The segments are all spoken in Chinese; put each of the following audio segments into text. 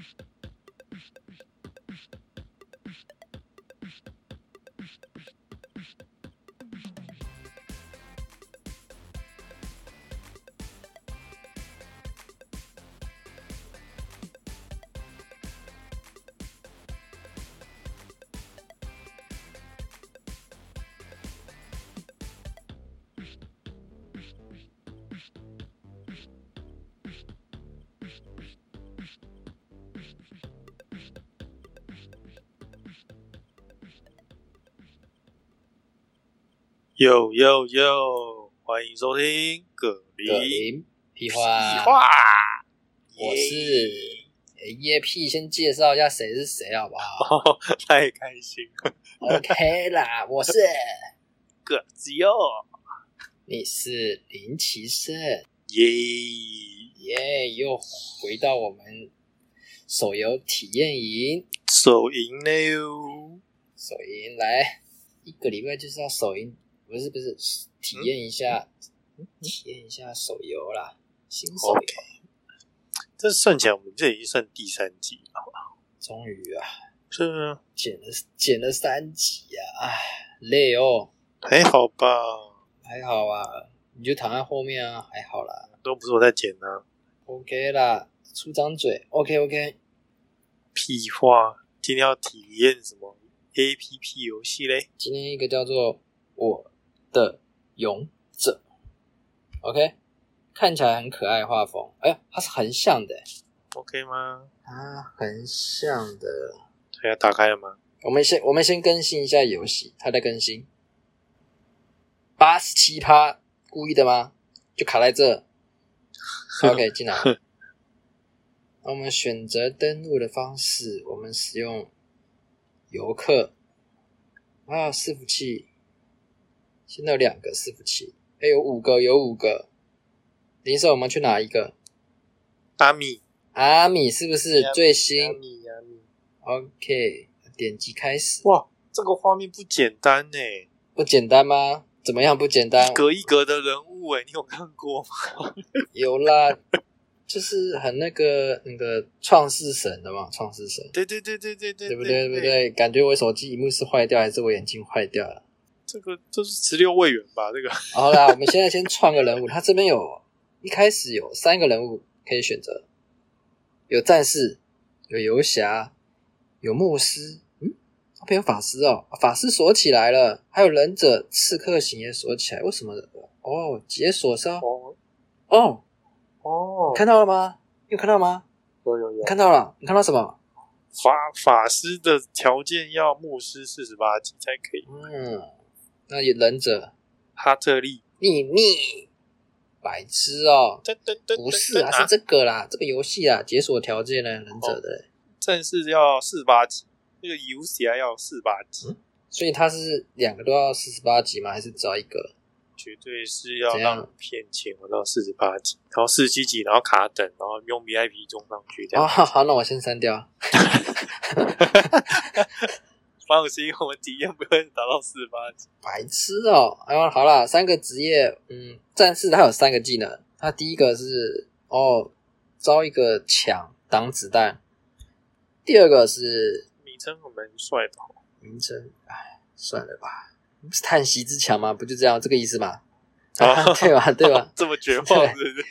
Thank you. 哟哟哟！欢迎收听葛葛林林屁屁话，话，我耶。是诶叶屁，先介绍一下谁是谁好不好？哦，太开心了，？OK 啦，我是，葛子哟，你是林奇胜，耶！耶，又回到我们手游体验营，手赢了哟，手营来一个礼拜就是要手营，不是不是体验一下，体验一下手游啦，新手游。OK 这算起来，我们这已经算第三集了，终于啊，是啊。剪了剪了三集啊，唉，累哦。还好吧？还好啊，你就躺在后面啊，还好啦。都不是我在剪呢，，OK 啦，出张嘴，OK OK，屁话！今天要体验什么？APP 游戏嘞？今天一个叫做《我的勇者》，OK，看起来很可爱，画风，哎呀，它是横向的，OK 吗？啊横向的，它要打开了吗？我们先我们先更新一下游戏，它在更新，八十七趴，故意的吗？就卡在这，OK，进来。那我们选择登录的方式，我们使用游客。啊，伺服器，现在有两个伺服器，哎，有五个，有五个。林社，我们去哪一个？阿米，阿米是不是最新阿米，阿米，？OK，点击开始。哇，这个画面不简单呢，不简单吗？怎么样不简单一？格一格的人物哎，你有看过吗？有啦，就是很那个那个创世神的嘛，创世神，对对对对对对，对不对？对不？对？感觉我手机荧幕是坏掉，还是我眼睛坏掉了？这个这是十六位元吧？这个 好啦，我们现在先创个人物，他这边有一开始有三个人物可以选择，有战士，有游侠，有牧师，嗯，这边有法师哦，法师锁起来了，还有忍者、刺客型也锁起来，为什么？哦，解锁是哦，哦哦，看到了吗？你有看到吗？有有有你看到了？你看到什么？法法师的条件要牧师四十八级才可以，嗯，那有忍者哈特利，秘密，白痴哦，不是啊，是这个啦，这个游戏啊，解锁条件呢，忍者的，正式要四十八级，那个 UCI 要四十八级，所以它是两个都要四十八级吗？还是只要一个？绝对是要让骗钱玩到四十八级，然后四十七级，然后卡等，然后用 VIP 中上去这哦，好那我先删掉。放心，我们体验不会达到四十八级。白痴哦！哎呦，好啦，三个职业，嗯，战士他有三个技能，他第一个是哦，招一个墙挡子弹，第二个是名称很蛮帅的哦，名称，哎，算了吧，不是叹息之墙吗？不就这样这个意思吗？哦啊，对吧？对吧？这么绝望是不是？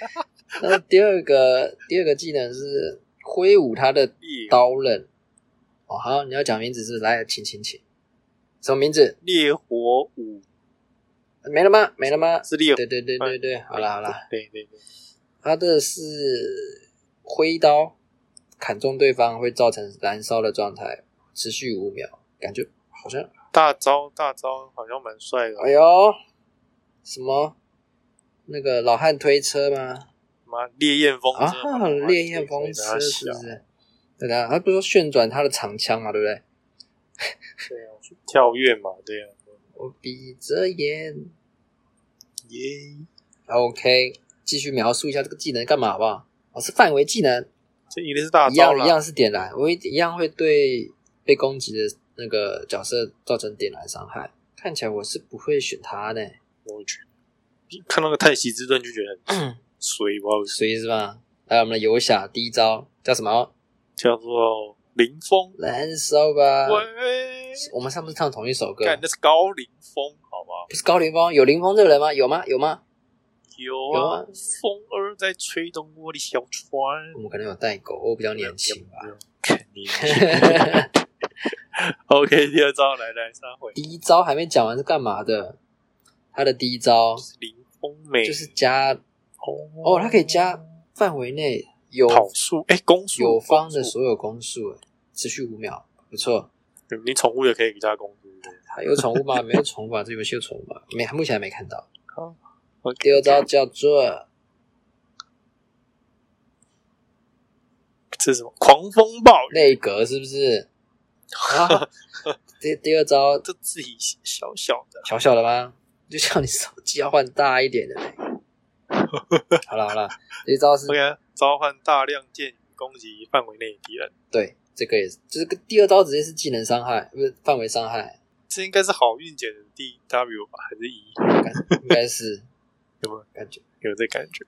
那第二个第二个技能是挥舞他的刀刃。哦，好，你要讲名字是不是？来，请请请，什么名字？烈火舞没了吗？没了吗？是烈火，对对对对对，好了好了，对对对，他的是挥刀砍中对方会造成燃烧的状态，持续五秒，感觉好像大招大招好像蛮帅的。哦，哎呦，什么？那个老汉推车吗？妈烈焰风车啊，烈焰风车是不是？对啊，他不是说旋转他的长枪嘛，对不对？对啊，跳跃嘛，对啊，我闭着眼耶，，OK，继续描述一下这个技能干嘛好不好？哦，是范围技能，这一定是大一招啦，样一样是点燃，我一一样会对被攻击的那个角色造成点燃伤害。看起来我是不会选他的，我去，看那个太息之盾就觉得很 衰，不知道为什么所以是吧？来，我们的游侠第一招叫什么？叫做林峰。燃烧吧！喂，我们上次唱同一首歌，干那是高林峰，好不好？不是高林峰，有林峰这个人吗？有吗？有吗？有有啊啊，风儿在吹动我的小船。我们可能有代沟，我比较年轻吧。肯定。OK，第二招来来三回，第一招还没讲完是干嘛的？他的第一招林峰美就是加哦哦，他可以加范围内有跑速，哎，攻速有方的所有攻速，持续五秒，不错。你宠物也可以加攻速。还有宠物吗？没有宠物吧？这游戏有宠物吗？没，目前还没看到。好第二招叫做这是什么？狂风暴雨，内阁，是不是？啊，第第二招这自己小小的，小小的吗？就像你手机要换大一点的呗。好了好了，这一招是 OK，召唤大量箭雨攻击范围内的敌人，对，这个也是，就是个第二招直接是技能伤害，不是范围伤害，这应该是好运减的 D W 吧，还是 E？感应该是 有没有感觉。有这感觉？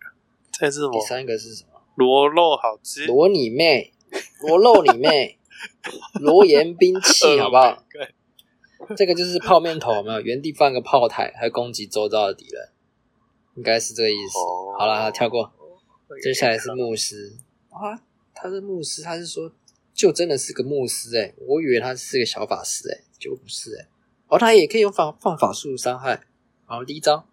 这是什么？第三个是什么？螺肉好吃，罗你妹，罗肉你妹，罗岩兵器，好不好？Oh god？这个就是泡面头，有没有？原地放个炮台，还攻击周遭的敌人，应该是这个意思。哦。好了，跳过。接下来是牧师。啊，他是牧师，他是说就真的是个牧师哎、我以为他是个小法师哎、结果不是哎、哦，他也可以用放放法术伤害。好，第一招。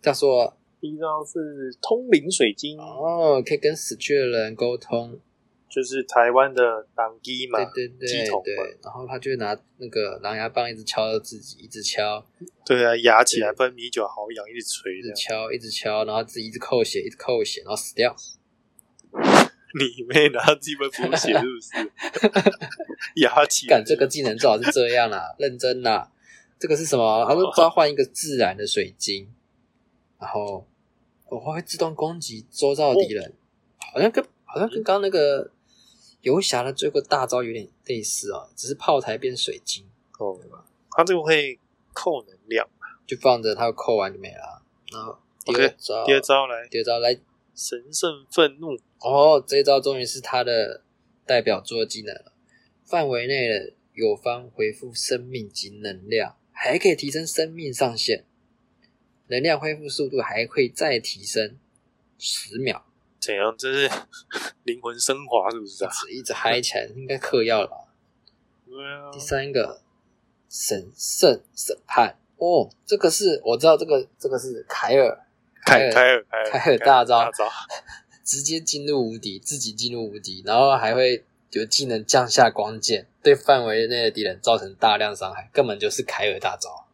叫做第一招是通灵水晶，哦，可以跟死去的人沟通，就是台湾的党机嘛，对对对对，然后他就拿那个狼牙棒一直敲自己，一直敲，对啊，压起来喷米酒好痒，一直捶一直。敲，一直敲，然后自己一直扣血，一直扣血，然后死掉。你妹拿自己会补血是不是？牙起来干这个技能最好是这样啦，认真啦。这个是什么？他说 召唤一个自然的水晶，然后我会自动攻击周遭的敌人，好像跟好像跟刚刚那个游侠的这个大招有点类似哦，只是炮台变水晶，哦，他这个会扣能量。就放着它扣完就没了啊。然后第二招，第二招来，第二招来神圣愤怒，哦，这一招终于是他的代表作技能了。范围内的友方回复生命及能量，还可以提升生命上限，能量恢复速度还会再提升十秒，怎样？这是 灵魂升华是不是啊？一直嗨起来，应该嗑药了吧？对啊第，三个神圣审判，哦，这个是我知道，这个这个是凯尔，凯凯尔凯尔凯尔大招 直接进入无敌，自己进入无敌，然后还会有技能降下光剑，对范围内的敌人造成大量伤害，根本就是凯尔大招。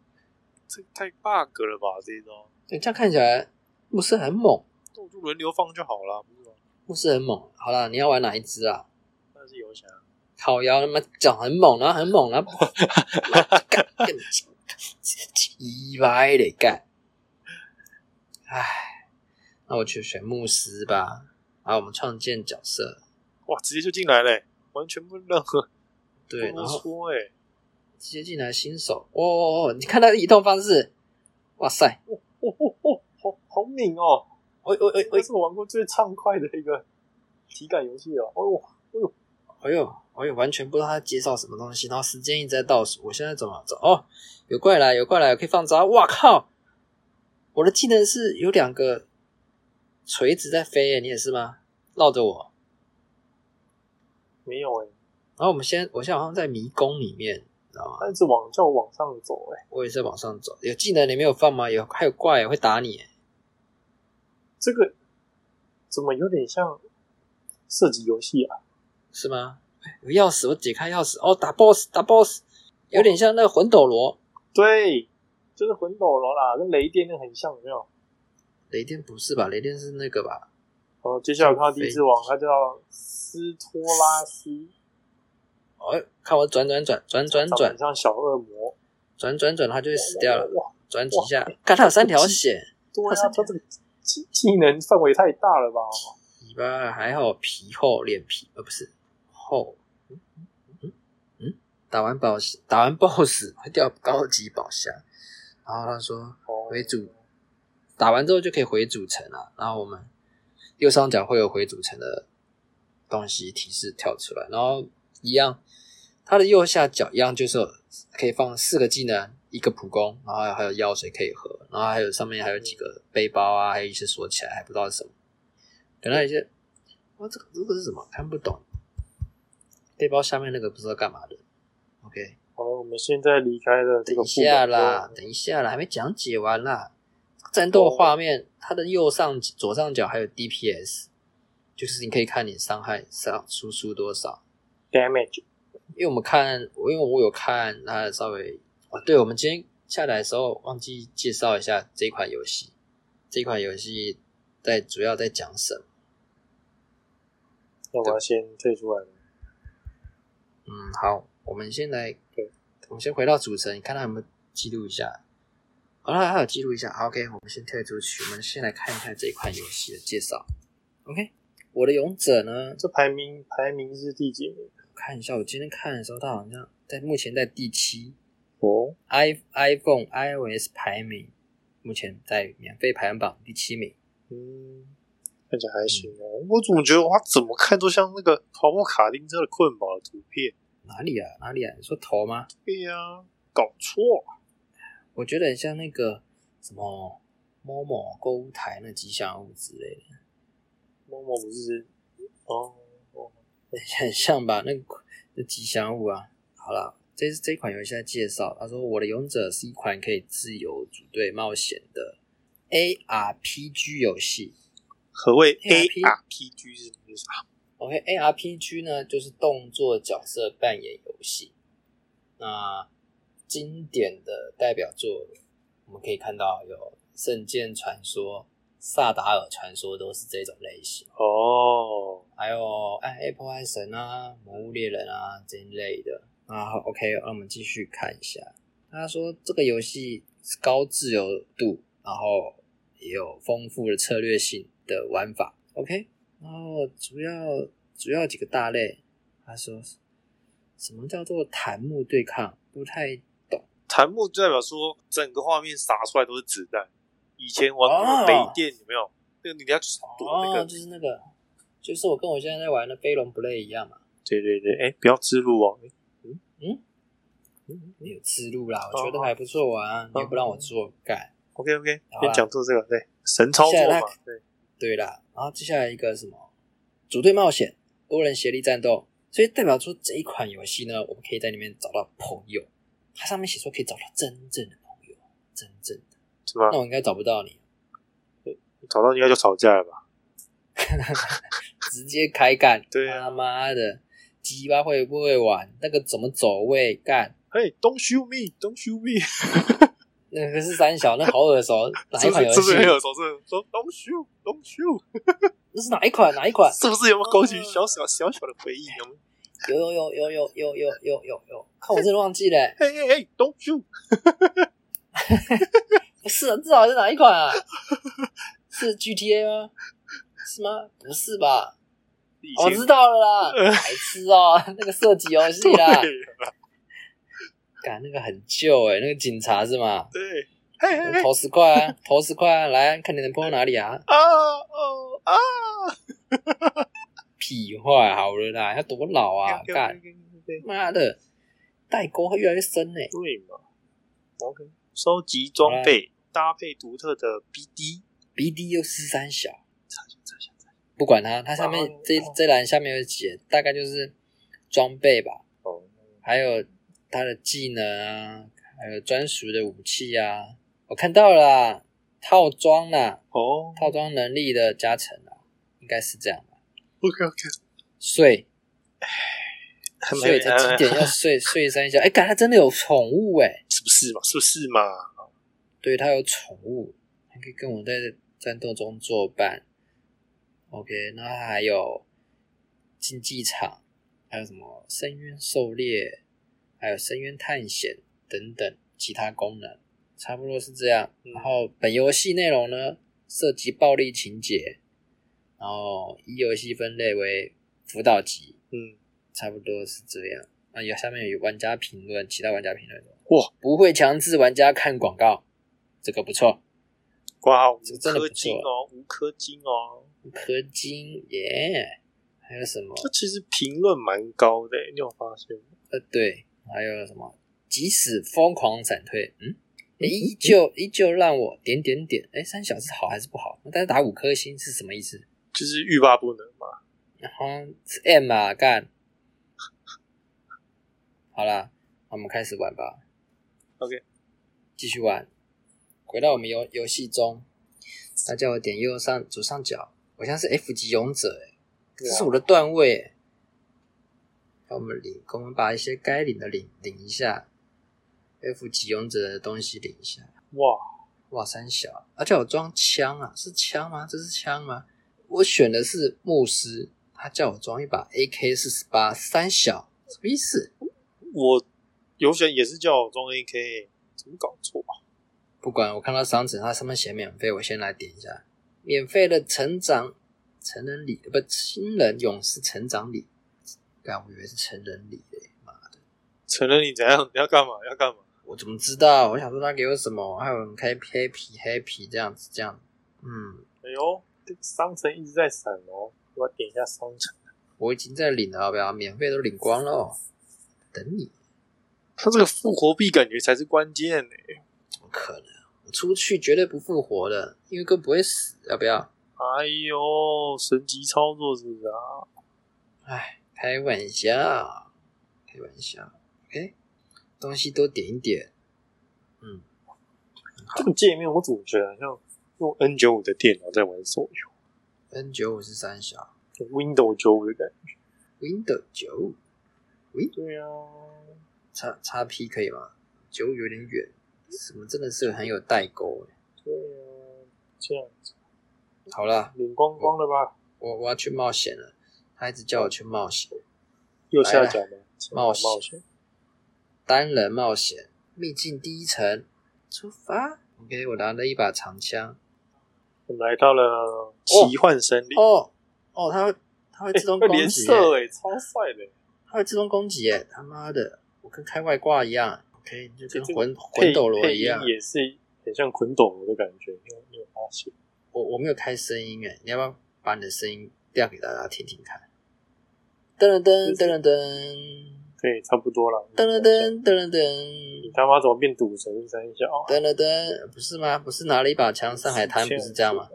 这太 bug 了吧？这一招，对，这样看起来不是很猛，动作轮流放就好了，不是吗？牧师很猛。好了，你要玩哪一只啊？那是游侠，烤腰他妈讲很猛，然后很猛，然后干干鸡掰的干。唉，那我去选牧师吧。好，我们创建角色，哇，直接就进来嘞，完全不任何对，不然后说哎，直接进来新手，哦哦哦，你看他的移动方式，哇塞，哦哦哦，好好敏哦，喂喂喂喂，这是我玩过最畅快的一个体感游戏哦。哎呦，哎呦，哎呦，哎呦，完全不知道他介绍什么东西，然后时间一直在倒数，我现在怎么走？哦，有怪来，有怪来，可以放招！哇靠，我的技能是有两个锤子在飞耶，你也是吗？绕着我，没有哎，然后我们先，我现在好像在迷宫里面，你知道吗？但是往叫我往上走哎，我也是往上走，有技能你没有放吗？有，还有怪耶会打你耶，这个怎么有点像射击游戏啊？是吗？哎有钥匙，我解开钥匙，哦，打 BOSS，打 BOSS，有点像那个魂斗罗，对，就是魂斗罗啦，跟雷电那很像，有没有？雷电不是吧？雷电是那个吧？哦，接下来我看到第一只王，它叫斯托拉斯，哦，看我转转转转转转像小恶魔，转转转，它就会死掉了。哇，转几下，看它有三条血，对啊，它这个技技能范围太大了吧？尾巴还好皮厚脸皮，呃不是厚，嗯嗯嗯，打完宝打完 BOSS 会掉高级宝箱，然后他说哦，回主打完之后就可以回主城了，然后我们右上角会有回主城的东西提示跳出来，然后一样，它的右下角一样就是可以放四个技能，一个普攻，然后还有药水可以喝，然后还有上面还有几个背包啊，还有一些锁起来还不知道是什么，可能有一些，哇，这个这个是什么？看不懂。背包下面那个不知道干嘛的。OK，好，我们现在离开了这等一下啦，等一下啦，还没讲解完啦。战斗画面，它的右上左上角还有 DPS，就是你可以看你伤害上输出多少。damage 因为我们看，因为我有看，它稍微哦，对，我们今天下载的时候忘记介绍一下这款游戏。这款游戏在主要在讲什么？那我要先退出来了。嗯，好，我们先来，对，我们先回到主城，你看他有没有记录一下？好了，还有记录一下。好 OK，我们先退出去，我们先来看一下这一款游戏的介绍。OK，我的勇者呢？这排名排名是第几名？看一下，我今天看的时候，它好像在目前在第七哦，，i iPhone iOS 排名目前在免费排行榜第七名。嗯，看起来还行哦。我怎么觉得它怎么看都像那个跑步卡丁车的困宝的图片？哪里啊？哪里啊？你说头吗？对呀、搞错。我觉得很像那个什么某某购物台那吉祥物之类的。某某不是哦哦，很像吧？那个那吉祥物啊。好了，这是这款游戏的介绍。他说：“我的勇者是一款可以自由组队冒险的 ARPG 游戏。何谓 ARP ARPG 是什么意思啊？OK，ARPG 呢就是动作角色扮演游戏。那经典的代表作，我们可以看到有《圣剑传说》《萨达尔传说》都是这种类型。哦，还有哎，Apple 爱神啊、魔物猎人啊这一类的啊。好 OK，那我们继续看一下。他说这个游戏是高自由度，然后也有丰富的策略性的玩法。OK，然后主要主要几个大类，他说什么叫做弹幕对抗？不太懂。弹幕就代表说整个画面洒出来都是子弹。以前玩北电有没有？那个你要去躲那哦，个，就是那个，就是我跟我现在在玩的飞龙 play 一样嘛，对对对，哎，不要自录哦。有思路啦，我觉得还不错啊，你又不让我做干。OK OK，好啊先讲做这个，对，神操作嘛对，对啦，然后接下来一个什么组队冒险、多人协力战斗，所以代表出这一款游戏呢，我们可以在里面找到朋友。它上面写说可以找到真正的朋友，真正的。是吗那？我应该找不到你，找到应该就吵架了吧？直接开干。对啊他妈的，鸡巴会不会玩？那个怎么走位干？嘿，Don't shoot me，Don't shoot me，那个是三小，那好耳熟，哪？一款游戏是不是？很耳熟？是说 Don't shoot，Don't shoot，那是哪一款？哪一款？是不是有没有勾起哦小小小小的回忆？有没有？有有有有有有有有有有，看我真的忘记了、欸。嘿嘿嘿，Don't shoot，不是啊，至少是哪一款啊？是 GTA 吗？是吗？不是吧？以我知道了啦，白痴哦，那个射击游戏啦，对 干那个很旧诶、那个警察是吗？对，投十块啊，投十块啊，来看你能碰到哪里啊？啊哦啊！屁话，好了啦，要多老啊？干妈的，代沟会越来越深呢、对嘛？OK，收集装备，搭配独特的 BD，BD 又是三小，不管它，它下面哦这这栏下面有写，大概就是装备吧，哦，还有它的技能啊，还有专属的武器啊，我看到了啦，套装啦，哦套装能力的加成啊，应该是这样吧？，OK OK，睡 睡在几点要 睡睡三下？哎，感它真的有宠物哎、是不是嘛？是不是嘛？对，它有宠物，还可以跟我在战斗中作伴。OK，那它还有竞技场，还有什么深渊狩猎，还有深渊探险等等其他功能，差不多是这样。嗯然后本游戏内容呢，涉及暴力情节，然后一游戏分类为辅导级，嗯，差不多是这样。啊，有下面有玩家评论，其他玩家评论哇，不会强制玩家看广告，这个不错。挂号五颗错金哦，五颗金哦，五颗金耶！还还有什么？这其实评论蛮高的，你有发现吗？呃，对，还有什么？即使疯狂闪退，嗯，诶依旧依旧让我点点点。哎，三小是好还是不好？但是打五颗星是什么意思？就是欲罢不能嘛。然后是 M 啊，干。好啦，我们开始玩吧。OK，继续玩。回到我们游游戏中，他叫我点右上左上角，我像是 F 级勇者，哎，这是我的段位哎。我们领，我们把一些该领的领领一下，F 级勇者的东西领一下。哇，哇，三小，而且我装枪啊，是枪吗？这是枪吗？我选的是牧师，他叫我装一把 AK 四十八，三小，什么意思？我有选也是叫我装 AK，怎么搞错啊？不管，我看到商城它上面写免费，我先来点一下，免费的成长成人礼，不，新人勇士成长礼。干，我以为是成人礼嘞，妈的！成人礼怎样？你要干嘛？要干嘛？我怎么知道？我想说他给我什么，还有人开 happy happy 这样子，这样，嗯，哎呦，这商城一直在闪哦，我点一下商城。我已经在领了，要不要？免费都领光了哦，等你。他这个复活币感觉才是关键呢。怎么可能？我出去绝对不复活的，因为哥不会死，要不要？哎呦，神级操作是不是啊？哎，开玩笑，开玩笑。OK，东西多点一点。嗯，这个界面我总觉得好像用 N 九五的电脑在玩手游 N 九五是三小，Windows 九五的感觉。，Windows 九五喂对啊，叉叉 P 可以吗？九五有点远，什么真的是很有代沟欸对啊，这样子好了，领光光了吧？我我要去冒险了，他一直叫我去冒险，右下角的冒险冒险，单人冒险，秘境第一层，出发。OK，我拿了一把长枪。我来到了奇幻森林，哦哦，它会它会自动攻击耶，射哎，超帅的。它会自动攻击耶！他妈的，我跟开外挂一样。OK，就跟这个魂魂斗罗一样。也是很像魂斗罗的感觉，你有你有发现？我我没有开声音哎，你要不要把你的声音调给大家听听看？噔噔噔噔噔噔对，差不多了。噔噔噔噔噔你他妈怎么变赌神三小？噔噔噔，不是吗？不是拿了一把枪上海滩，不是这样吗？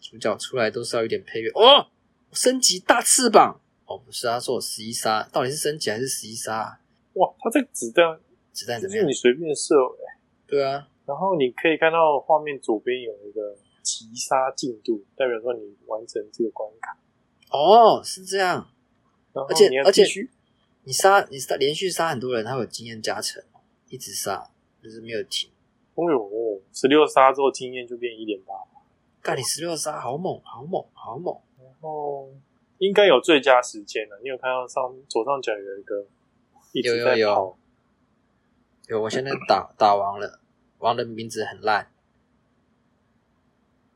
主角出来都是要有点配乐哦。升级大翅膀哦，不是，他说我十一杀，到底是升级还是十一杀啊？哇，他这个子弹子弹怎么样就是你？随便射哎，对啊，然后你可以看到画面左边有一个击杀进度，代表说你完成这个关卡。哦，是这样。而且你而且你杀你杀连续杀很多人，他有经验加成，一直杀就是没有停。哦呦，十六杀之后经验就变一点八，干你十六杀，好猛，好猛，好猛！然后应该有最佳时间了。你有看到上左上角有一个一直在有有有，有，我现在打打王了，王的名字很烂，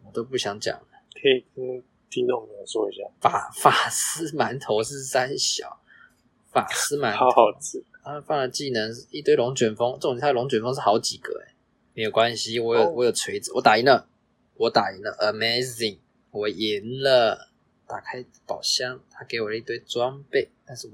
我都不想讲了。可以跟听众朋友说一下，法法师馒头是三小，法师馒头，好吃。他放的技能是一堆龙卷风，这种他的龙卷风是好几个哎，没有关系，我有、哦我有锤子，我打赢了，我打赢了，amazing，我赢了。打开宝箱，他给我了一堆装备，但是我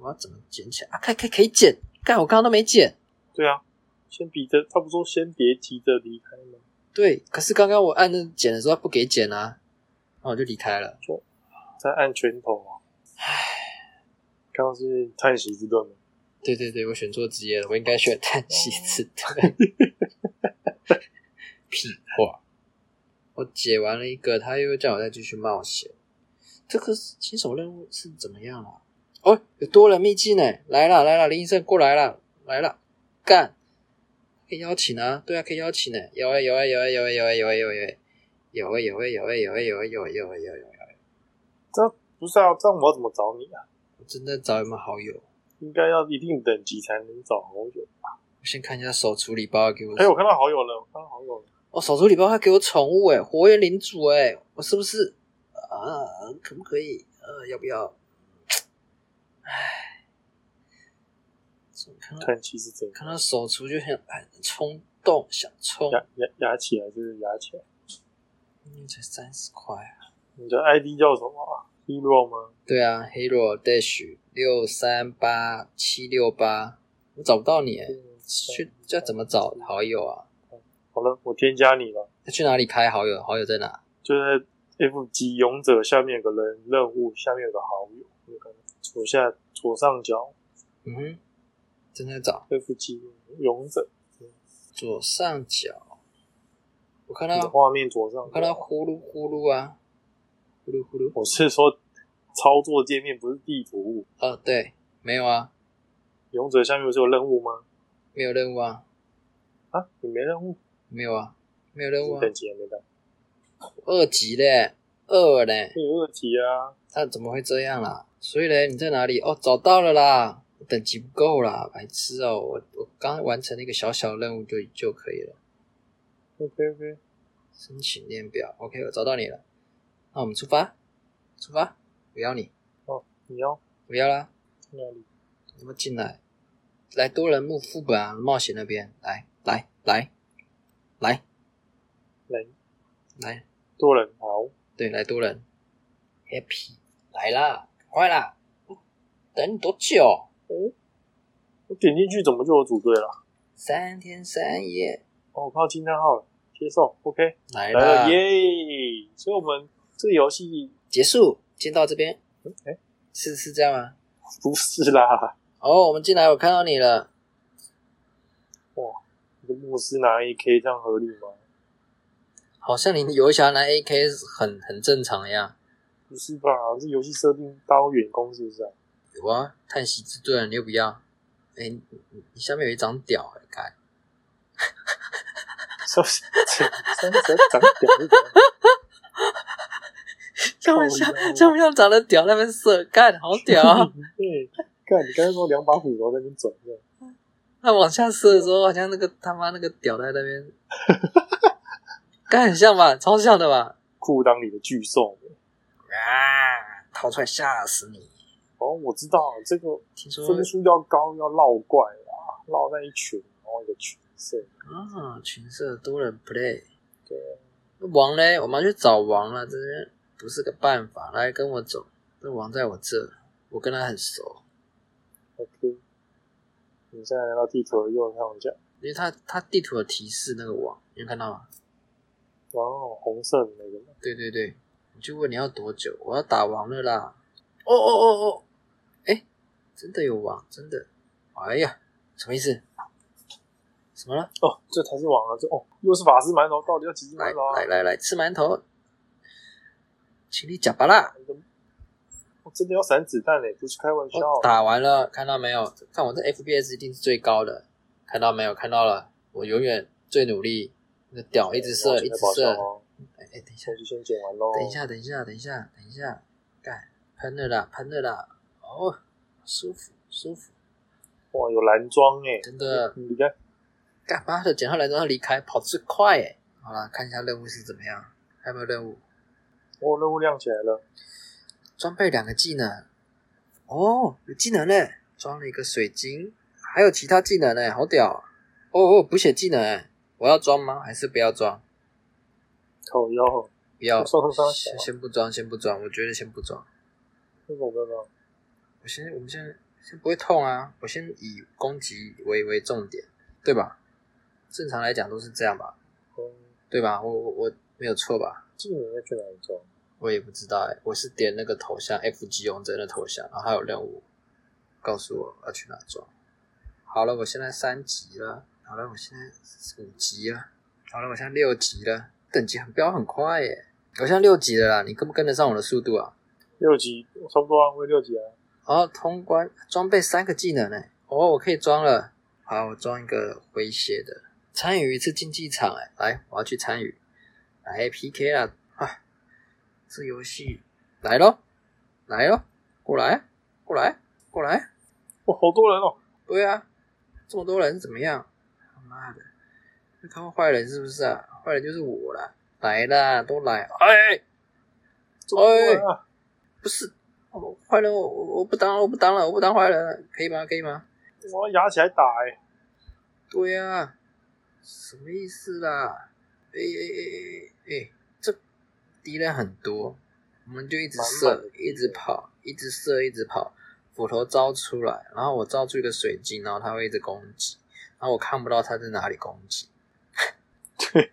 我要怎么捡起来啊？可以可以可以捡，干我刚刚都没捡。对啊，先比着，他不说先别急着离开吗？对，可是刚刚我按那捡的时候他不给捡啊，然后我就离开了。在按拳头啊。唉，刚刚是叹息之盾吗？对对对，我选错职业了，我应该选叹息之盾。屁话！我解完了一个，他又叫我再继续冒险。这个新手任务是怎么样啊？哦，有多人秘境呢！来了来了，林医生过来了来了，干！可以邀请啊，对啊，可以邀请呢。有哎有哎有哎有哎有哎有哎有哎有哎有哎有哎有哎有哎有哎有哎有哎有哎，这不是啊，这样我怎么找你啊？我正在找有没有好友。应该要一定等级才能找好友吧。我先看一下手处理包给我。哎、我看到好友了，我看到好友了。哦，手处理包他给我宠物哎，火焰领主哎，我是不是啊？可不可以？呃，要不要？唉，看到看其实怎样？看到手厨就很很冲动，想冲，压压压起来就是压起来。因为才三十块啊！你的 ID 叫什么啊？Hero 吗？对啊，Hero Dash 六三八七六八，我找不到你，去这怎么找好友啊？好了，我添加你了。要去哪里开好友？好友在哪？就在 FG 勇者下面有个人任务，下面有个好友，那个左下左上角。嗯哼，正在找。F 级勇者左上角，我看到画面左上我看到角。呼噜呼噜啊，呼噜呼噜。我是说操作界面，不是地图。哦，对，没有啊，勇者下面不是有任务吗？没有任务啊，啊，你没任务，没有啊，没有任务啊，等级还没到，二级嘞，二嘞，有二级啊。他怎么会这样啦？所以嘞，你在哪里？哦，找到了啦，等级不够啦，白痴哦，我我刚完成了一个小小任务就就可以了，OK OK，申请列表，OK，我找到你了，那我们出发，出发，我要你哦，你要我要啦，哪里？有没有进来？来多人幕副本啊，冒险那边，来来来来来来，多人好，对，来多人，Happy 来啦，快啦，等你多久？我点进去怎么就有组队了？三天三夜，哦，我看到惊叹号了，接受 OK 来了，耶！所以我们这个游戏结束，先到这边，哎是是这样吗？不是啦，哦，我们进来，我看到你了，哇你的牧师拿 AK 这样合理吗？好像你游侠拿 AK 很很正常呀。不是吧？这游戏设定刀远攻是不是啊？有啊，叹息之盾，你又不要？哎、你你你下面有一张屌、欸，看，是不是？这三神长屌是怎样？像不靠像腰像不像长得屌那边射？干，好屌啊！对，看你刚才说两把斧头在那边转，这样那往下射的时候，好像那个他妈那个屌在那边，干很像吧，超像的吧？裤裆里的巨兽。啊，逃出来吓死你！哦，我知道这个听说分数要高，要绕怪啊，绕那一群，然后一个群色。啊，群色多人 play，对，王嘞，我们要去找王了，这边不是个办法。来，跟我走，那王在我这，我跟他很熟，OK。你现在来到地图的右上角，因为他他地图有提示那个王，你有看到吗？然后红色的那个，对对对，你就问你要多久，我要打王了啦！哦哦哦哦，哎，真的有王，真的！哎呀，什么意思？什么了？哦，这才是王啊！这哦，又是法师馒头，到底要几只来馒头啊？来来来，吃馒头，请你假巴啦！我真的要闪子弹嘞，不是开玩笑我。打完了，看到没有？看我这 FPS 一定是最高的，看到没有？看到了，我永远最努力，那个屌一直射，一直射。哦，哎哎，等一下就，先剪完喽。等一下，等一下，等一下，等一下，干，喷了啦，喷了啦！哦，舒服，舒服，哇，有蓝装哎，真的。你看，干嘛的？捡到来之后离开，跑最快哎！好了，看一下任务是怎么样，还有没有任务？哦任务亮起来了。装备两个技能，哦，有技能嘞，装了一个水晶，还有其他技能嘞，好屌！哦哦，补血技能哎，我要装吗？还是不要装？靠腰，不要，先先不装，先不装，我觉得先不装。这种的呢？我先，我们先先不会痛啊，我先以攻击为为重点，对吧？正常来讲都是这样吧，嗯，对吧？我我我没有错吧？技能要去哪里装？我也不知道哎、我是点那个头像，FG 勇者的头像，然后还有任务告诉我要去哪装。好了，我现在三级了。好了，我现在五级了。好了，我现在六级了，等级很飙很快耶！我现在六级了啦，你跟不跟得上我的速度啊？六级我差不多啊，我也六级啊。好，通关装备三个技能呢。哦，我可以装了。好，我装一个回血的，参与一次竞技场哎，来，我要去参与，来 PK 啦！啊，这游戏来咯，来咯，过来，过来，过来！哇，好多人哦！对啊，这么多人怎么样？他妈的，会看到坏人是不是啊？坏人就是我啦！来啦，都来！哎，这么多人啊！不是，哦坏人我我我不当了，我不当了，我不当坏人了，可以吗？可以吗？我要压起来打哎！对呀、什么意思啦？哎哎哎哎哎，这敌人很多，我们就一直射，一直跑，一直射，一直跑，斧头招出来，然后我招出一个水晶，然后它会一直攻击，然后我看不到它在哪里攻击。对，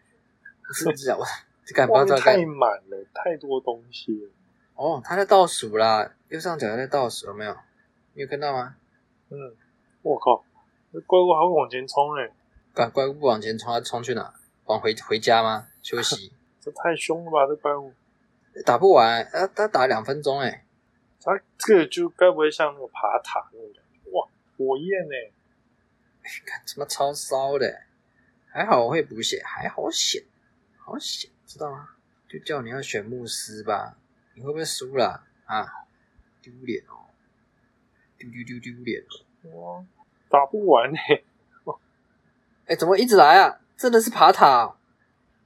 是这敢不知道该外面太满了，太多东西了。哦，它在倒数啦，右上角在倒数，有没有？你有看到吗？嗯，我靠，这怪物还会往前冲嘞，怪怪物不往前冲，它冲去哪？往回回家吗？休息？这太凶了吧？这怪物，打不完，呃它打两分钟哎，它这个就该不会像那个爬塔那种感觉？哇，火焰呢？看他妈超骚的，还好我会补血，还好险，好险，知道吗？就叫你要选牧师吧，你会不会输了啊？丢脸哦，丢丢丢丢脸哦！哇，打不完呢。哎，怎么一直来啊？真的是爬塔，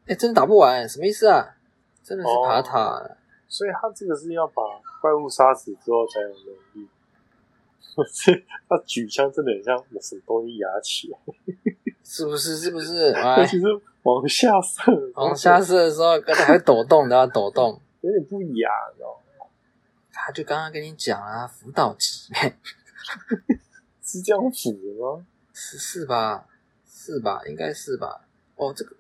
哎，真的打不完，什么意思啊？真的是爬塔，所以他这个是要把怪物杀死之后才有能力。可 是他举枪真的很像有什么东西压起来，是不是？是不是？尤 哎，其是往下射，往下射的时候，刚才还会抖动的，要抖动。有点不雅，你知道吗？他就刚刚跟你讲啊，辅导级，是这样子的吗？是是吧？是吧？应该是吧？哦，这个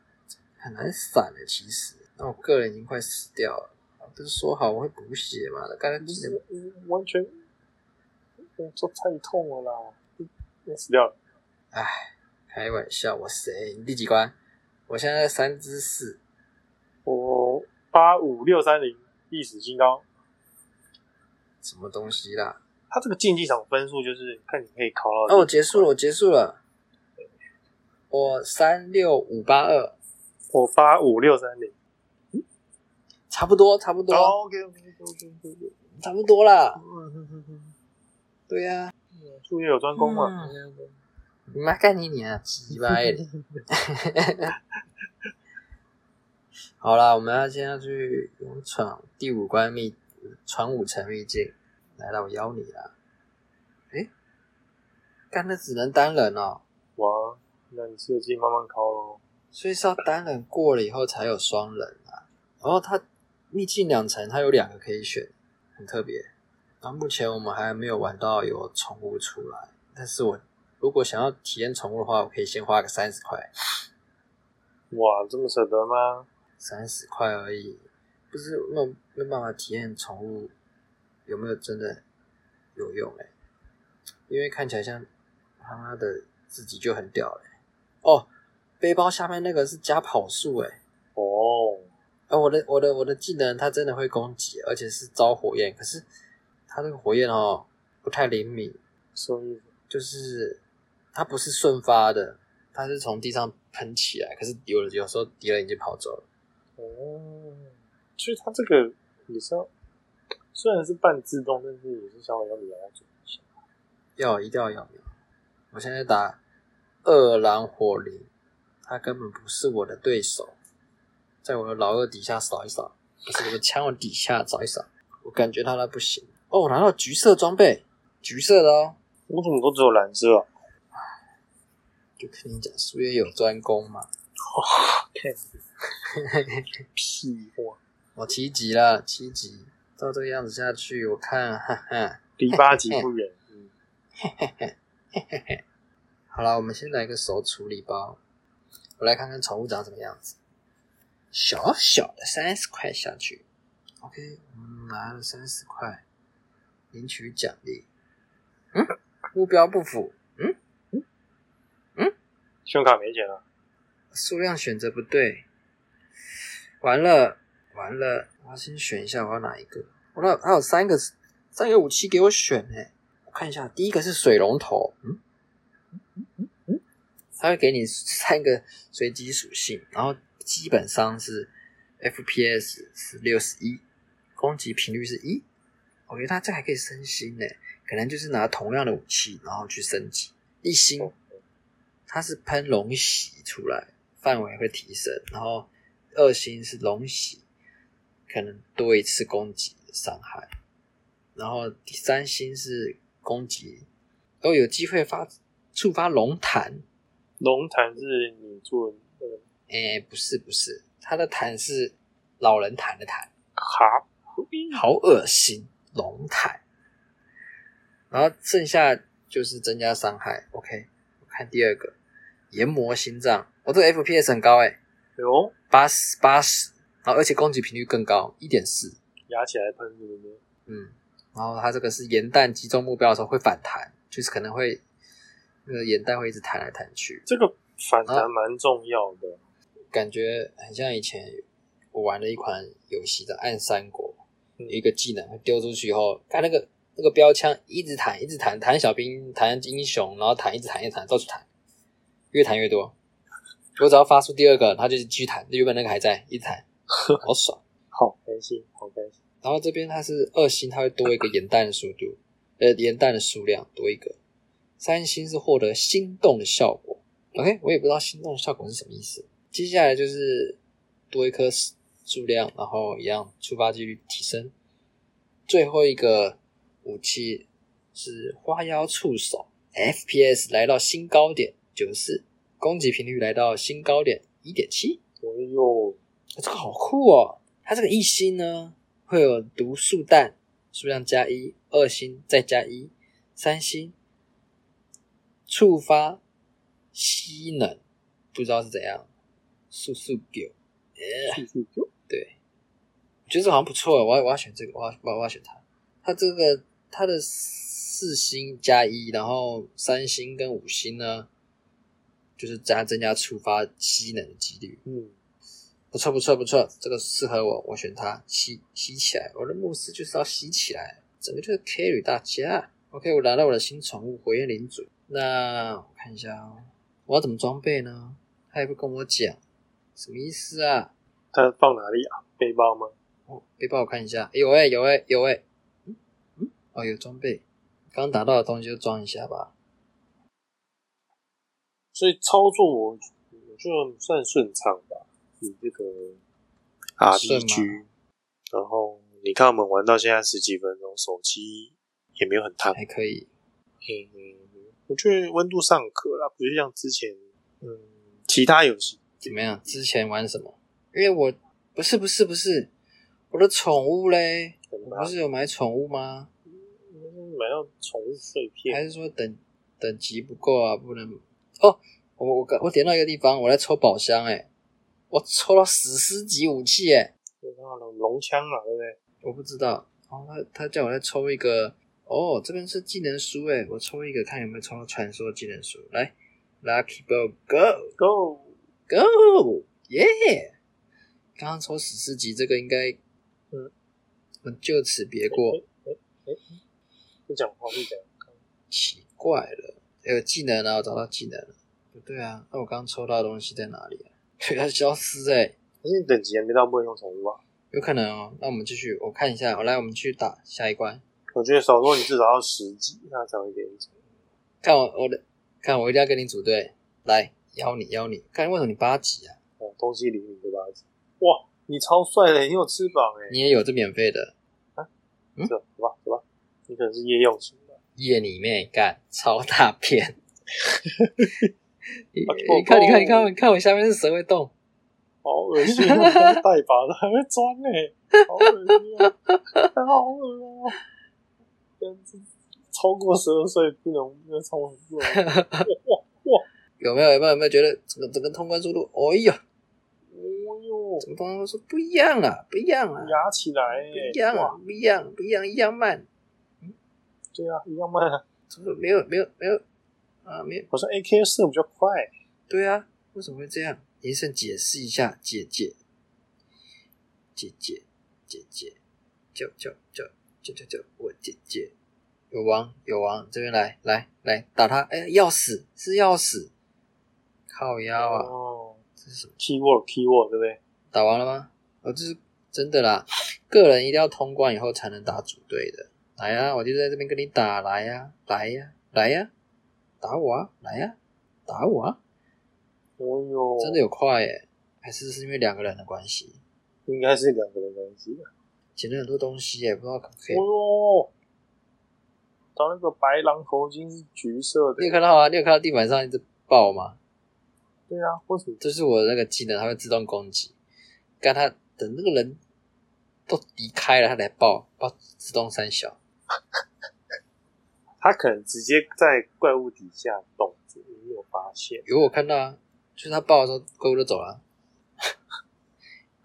很难闪的，其实。那我个人已经快死掉了，不是说好我会补血吗？那刚才记得嗯完全，嗯这太痛了啦，要死掉了。开玩笑，我谁？你第几关？我现在三之四，我八五六三零历史新高。什么东西啦？他这个竞技场分数就是看你可以考到。哦，我结束了，我结束了。我三六五八二，我八五六三零。差不多，差不多，OK OK OK OK。差不多啦。嗯嗯嗯嗯，对呀、术业有专攻嘛。你妈干你娘，鸡巴的！好啦，我们要现在去勇闯第五关秘闯五层秘境，来了，我邀你啦。诶，干的只能单人哦，哇，那你设计慢慢考咯。所以是要单人过了以后才有双人啊。然后它秘境两层，它有两个可以选，很特别。然后目前我们还没有玩到有宠物出来，但是我如果想要体验宠物的话，我可以先花个三十块，哇，这么舍得吗？三十块而已，不是没有没有办法体验宠物有没有真的有用哎、因为看起来像他妈的自己就很屌嘞、哦，背包下面那个是加跑速哎、哦，啊，我的我的我的技能它真的会攻击，而且是招火焰，可是它那个火焰哦不太灵敏，所以就是它不是顺发的，它是从地上喷起来，可是有有时候敌人已经跑走了。哦，所以它这个也是要，虽然是半自动，但是也是稍微要瞄准一下。要一定要要有。我现在打二狼火灵，它根本不是我的对手，在我的老二底下扫一扫，不是我的枪我底下扫一扫，我感觉到他不行。哦，拿到橘色装备，橘色的哦。我怎么都只有蓝色啊？就跟你讲，术业有专攻嘛。看 屁话！我七级了，七级，照这个样子下去，我看，哈哈，离八级不远。嗯，好了，我们先来个手处理包，我来看看宠物长什么样子。小小的三十块下去，OK，我们拿了三十块，领取奖励。嗯，目标不符，嗯嗯嗯，信用卡没钱了。数量选择不对，完了完了，我要先选一下我要哪一个。我那还有三个三个武器给我选呢、我看一下，第一个是水龙头，嗯嗯嗯嗯，它会给你三个随机属性，然后基本上是 FPS 是六十一，攻击频率是一。我觉得他这还可以升星呢、可能就是拿同样的武器，然后去升级一星。它是喷龙息出来，范围会提升，然后二星是龙息，可能多一次攻击的伤害，然后第三星是攻击，然后有机会发触发龙弹，龙潭是你做那个诶不是不是，它的弹是老人弹的弹，好！好恶心，龙台。然后剩下就是增加伤害。OK，我看第二个研磨心脏，我、这个 FPS 很高哎、有八十八十，然后而且攻击频率更高，一点四。压起来喷是不是？嗯，然后它这个是盐弹击中目标的时候会反弹，就是可能会那个盐弹会一直弹来弹去，这个反弹蛮重要的。感觉很像以前我玩的一款游戏的《暗三国》，一个技能丢出去以后，看那个那个标枪一直弹，一直弹，弹小兵，弹英雄，然后弹一直弹，一直弹，到处弹，越弹越多。我只要发出第二个，它就继续弹，原本那个还在，一直弹，好爽。好开心，好开心。然后这边它是二星，它会多一个盐弹的速度，呃，盐弹的数量多一个。三星是获得心动的效果。OK，我也不知道心动的效果是什么意思。接下来就是多一颗数量，然后一样触发几率提升。最后一个武器是花妖触手，FPS 来到新高点九四，攻击频率来到新高点一点七。哎呦，这个好酷哦！它这个一星呢会有毒素弹，数量加一；二星再加一；三星触发吸能，不知道是怎样，速速九。继续就对，我觉得这好像不错，我要我要选这个，我要我要选它。它这个它的四星加一，然后三星跟五星呢，就是加增加触发吸能的几率。嗯，不错不错不错，这个适合我，我选它吸吸起来。我的牧师就是要吸起来，整个就是 carry 大家。OK，我拿到我的新宠物火焰领主。那我看一下哦，我要怎么装备呢？他也不跟我讲，什么意思啊？它放哪里啊？背包吗？哦，背包我看一下，有诶、有诶、有诶、嗯嗯，哦有装备，刚打到的东西就装一下吧。所以操作我我觉得算顺畅吧。你这个顺 RPG，然后你看我们玩到现在十几分钟，手机也没有很烫。还可以，嗯，我觉得温度尚可啦，不是像之前嗯其他游戏怎么样？之前玩什么？因为我不是不是不是我的宠物嘞，我不是有买宠物吗？买到宠物碎片，还是说等等级不够啊？不能哦，我我我点到一个地方，我在抽宝箱哎、我抽到史诗级武器哎、有那种龙枪嘛，对不对？我不知道。然后他他叫我再抽一个，哦，这边是技能书诶，我抽一个看有没有抽到传说技能书。来，Lucky Ball Go Go，Go，耶、刚刚抽史诗级这个应该，嗯，我们就此别过。不讲话，不讲。奇怪了，有技能啊，我找到技能了。不对啊，那我刚刚抽到的东西在哪里啊？对，它消失诶、可是你等级还没到，不能用宠物啊。有可能哦。那我们继续，我看一下，我来，我们去打下一关。我觉得少说你至少要十级，那才会给你。看我我的，看我一定要跟你组队，来邀你邀你。看为什么你八级啊？哦，东西零零对吧？哇，你超帅的，你有翅膀哎！你也有这免费的啊，嗯走走吧，走吧。你可能是夜用型的。夜里面干超大片。你看你看你看你看我下面是蛇会动，好恶心哦！带把的还会钻呢，好恶心啊！好恶哦！跟超过十二岁不能不能超很弱。哇哇！有没有有没有有没有觉得整个整个通关速度？哎呦，哦哟，整个通关速度不一样啊，不一样啊，压起来不哎！一样啊，，不一样不一样，一样慢，嗯对啊，一样慢啊。怎么没有没有没有啊没有？我说 AK 四比较快，对啊，为什么会这样？医生解释一下，姐姐，姐姐，姐姐，叫叫叫叫叫叫我姐姐，有王有王，这边来来来打他！哎呀，要死是要死，靠腰啊！哦这是什么？，keyword keyword 对不对？打完了吗？哦，这是真的啦，个人一定要通关以后才能打组队的。来呀、我就在这边跟你打，来呀、来呀、来呀、打我啊，来呀、打我啊！哦哟，真的有快耶，还是是因为两个人的关系？应该是两个人关系的。捡了很多东西耶，不知道可不可以。哦哟，找那个白狼头巾是橘色的你有，看到啊？你有看到地板上一直爆吗？对啊，为什么？这是我的那个技能，它会自动攻击。干他等那个人都离开了，他来报报自动三小。他可能直接在怪物底下动着，你没有发现？有我看到啊，就是他报的时候，怪物都走了，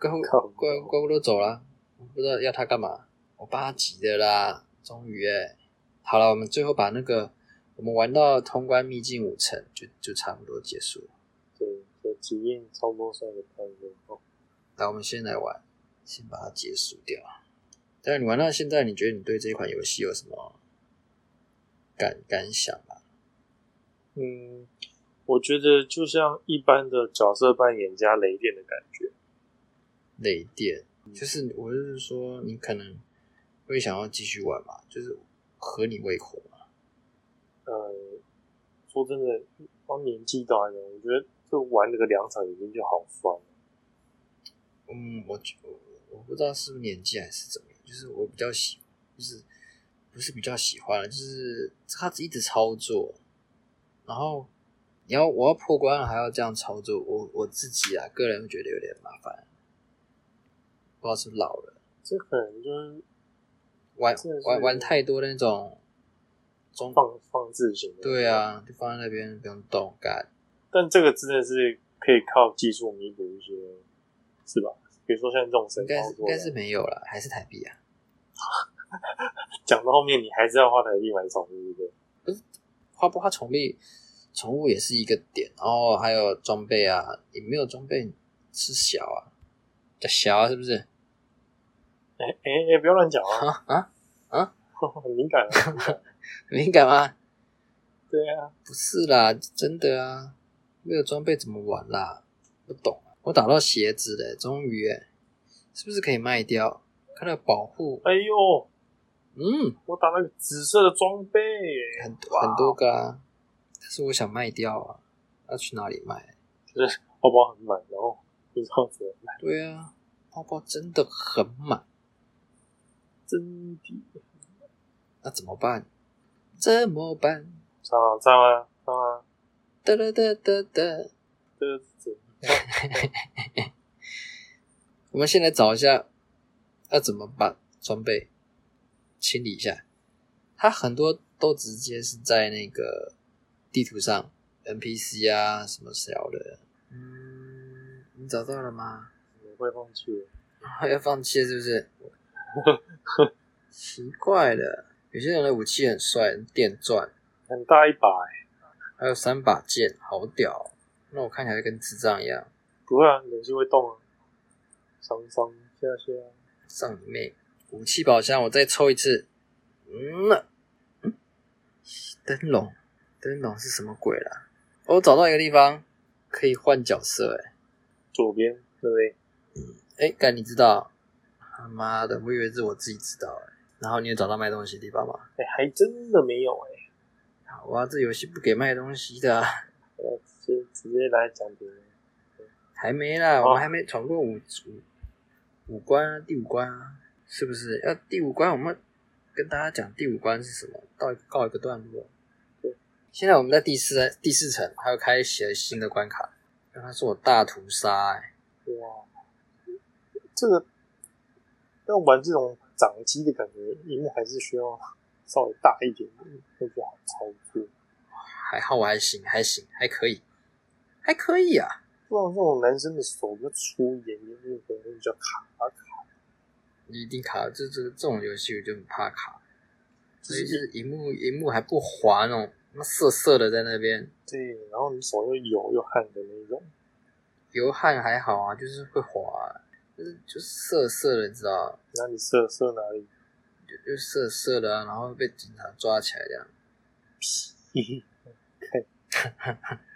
怪物靠怪怪物都走了，我不知道要他干嘛。我八级的啦，终于哎，好了，我们最后把那个我们玩到通关秘境五层，就就差不多结束了。对，就体验超多算的看之后，那我们先来玩，先把它结束掉。但是你玩到现在，你觉得你对这款游戏有什么感感想吗？嗯，我觉得就像一般的角色扮演加雷电的感觉。雷电，就是我就是说，你可能会想要继续玩嘛，就是合你胃口嘛。呃，说真的，当年纪大一点，我觉得就玩那个两场已经就好酸了。嗯，我觉我我不知道是不是年纪还是怎么样，就是我比较喜，就是不是比较喜欢，就是他一直操作，然后你要我要破关还要这样操作，我我自己啊个人会觉得有点麻烦，不知道是不是老了，这可能就是玩是玩玩太多那种中放放置型的。对，啊，就放在那边不用动干，但这个真的是可以靠技术弥补一些，是吧？比如说像这种神应该是应该是没有了，还是台币啊？讲到后面你还是要花台币买宠物，对不对？花不花宠币，宠物也是一个点，然后还有装备啊，你没有装备是小啊，叫小啊，是不是？哎哎哎，不要乱讲啊！啊啊，很敏感啊！很敏感吗？对啊，不是啦，真的啊，没有装备怎么玩啦？不懂啊，我打到鞋子了，终于哎，是不是可以卖掉？看到保护，哎呦，嗯，我打那个紫色的装备，很多很多个啊，但是我想卖掉啊，要去哪里卖？就是包包很满，然后不知道怎么买，对啊，包包真的很满。真的。那怎么办？怎么办？上啊上啊上啊，哒哒哒哒哒。这这 我们先来找一下，要怎么把装备清理一下。它很多都直接是在那个地图上 NPC 啊什么小的。嗯，你找到了吗？我会放弃了。要放弃了是不是？奇怪了，有些人的武器很帅，电钻，很大一把哎，还有三把剑，好屌哦、那我看起来跟智障一样。不会啊，人是会动啊，上上下下，上你妹！武器宝箱，我再抽一次。嗯呐，嗯，灯笼，灯笼是什么鬼啦？我找到一个地方可以换角色、欸，左边对不对？哎、哎，干你知道？他妈的，我以为是我自己知道、欸，然后你有找到卖东西的地方吗？哎，还真的没有哎，好啊，这游戏不给卖东西的、啊，我直接来讲别人。还没啦，哦我们还没闯过五五五关啊，第五关啊，是不是？要第五关，我们跟大家讲第五关是什么，到告一个段落。对，现在我们在第四第四层，还有开启了新的关卡，让它是我大屠杀、欸，哇，这个要玩这种掌机的感觉，荧幕还是需要稍微大一点的，会比较好操作。还好我还行，还行，还可以，还可以啊。不然这种男生的手比较粗一点点，那可能会比较卡卡。你一定卡，这这这种游戏我就很怕卡，所以就是荧幕荧幕还不滑那种，那涩涩的在那边，对，然后你手又油又汗的那种。流汗还好啊，就是会滑、就是就是涩涩的，你知道，那你涩涩哪里？就就涩涩的啊，然后被警察抓起来这样。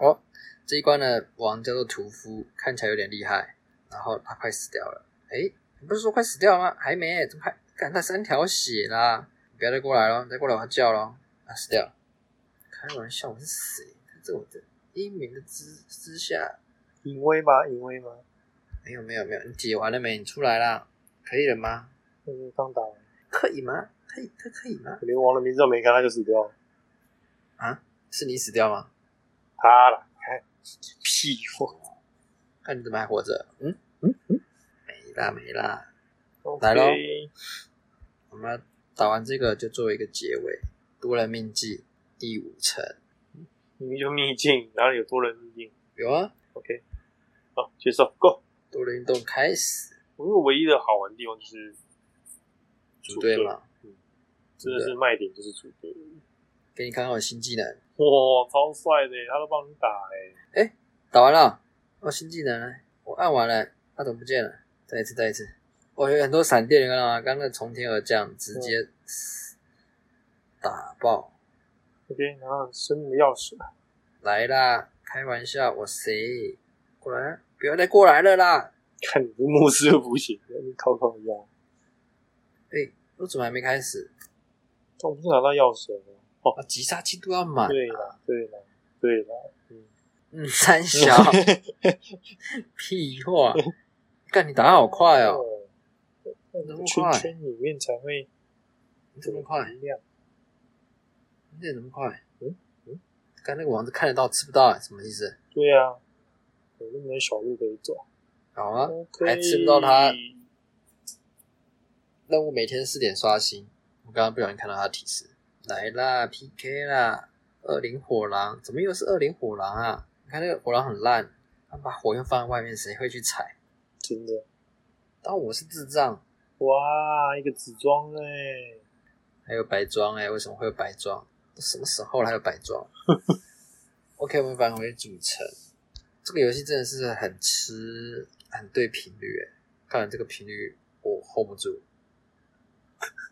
哦，这一关的王叫做屠夫，看起来有点厉害，然后他快死掉了。诶，你不是说快死掉了吗？还没，怎么还？干他三条血啦！不要再过来了，再过来我要叫了。啊，死掉了！开玩笑，我是谁？在我的英明的之之下，隐威吗？隐威吗？没有没有没有，你解完了没？你出来啦，可以了吗？嗯，刚打完，可以吗？可以，他可以吗？连王的名字都没看，他就死掉了。啊，是你死掉吗？他了，看屁货！看你怎么还活着？嗯？嗯？嗯，没没啦没啦。来咯。我们打完这个就作为一个结尾，多人命记第五层。你们就秘境，哪里有多人秘境？有啊，？OK，好，接受 Go。多人运动开始。我觉得唯一的好玩的地方就是组队嘛，真的是卖点就是组队。给你看看我新技能，哇，超帅的，他都帮你打哎。打完了，哦新技能呢？我按完了，他怎么不见了？再一次再一次，我有很多闪电，你看到吗？刚刚那从天而降，直接打爆。OK，然后生命的钥匙，来啦！开玩笑，我谁？过来，不要再过来了啦！看你这牧师又不行，你考考一样。哎、我怎么还没开始？我不是拿到钥匙了吗？啊，击杀进度要满。对啦，对啦，对啦，嗯，嗯，三小 屁话！干你打得好快哦！那么快圈圈里面才会你这么快，亮。你怎么那么快？嗯嗯，刚那个网子看得到，吃不到，什么意思？对啊，有那么多小路可以走。好啊还吃不到它任务每天四点刷新。我刚刚不小心看到它的提示，来啦，PK 啦！恶灵火狼，怎么又是恶灵火狼啊？你看那个火狼很烂，他把火焰放在外面，谁会去踩？真的，但我是智障，哇，一个紫装哎，还有白装哎、为什么会有白装？都什么时候了还有白装？OK，我们返回主城。这个游戏真的是很吃，很对频率哎。看来这个频率我 hold 不住，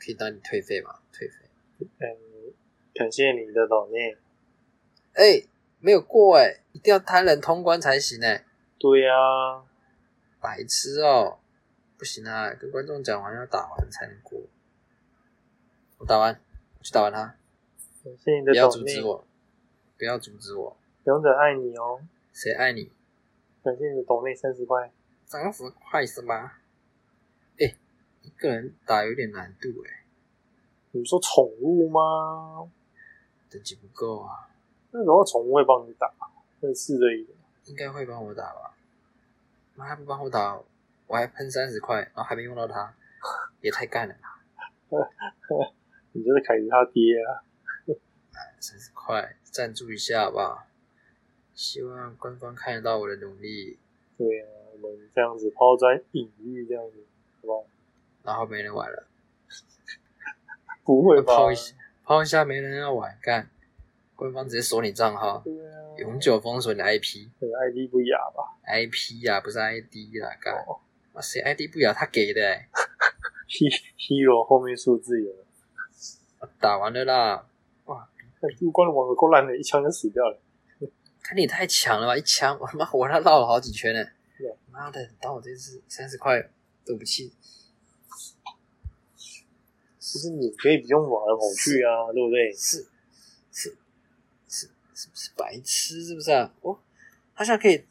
可以当你退费吗？退费。嗯，感谢你的导念。哎、没有过哎、一定要单人通关才行哎、对呀，白痴哦、不行啊，跟观众讲完要打完才能过。我打完，我去打完他，感谢你不要。阻止我，不要阻止我，勇者爱你哦，谁爱你？感谢你的抖内三十块。三十块是吗？个人打有点难度哎、你说宠物吗？等级不够啊，那种宠物会帮你打，会试着一点。应该会帮我打吧？妈他不帮我打，我还喷三十块，然后还没用到它，也太干了吧！你就是凯子他爹啊！三十块赞助一下好不好？希望官方看得到我的努力，对啊，我们这样子抛砖引玉，这样子，好不好？然后没人玩了，不会吧？抛一下，抛一下没人要玩，干，官方直接锁你账号，对啊，永久封锁你的 IP。可能 ID 不雅吧？IP 呀、不是 ID 啦，干，哦。哇谁 ID 不雅他给的、欸，He- Hero 后面数字有。了，打完了啦，那入关的网格够烂的，一枪就死掉了。看你太强了吧，一枪我他妈我他绕了好几圈呢、对。啊妈的，当我这次三十块对不起，就是你可以不用跑来跑去啊，对不对？是是是是不是白痴是不是啊？哦，他现在可以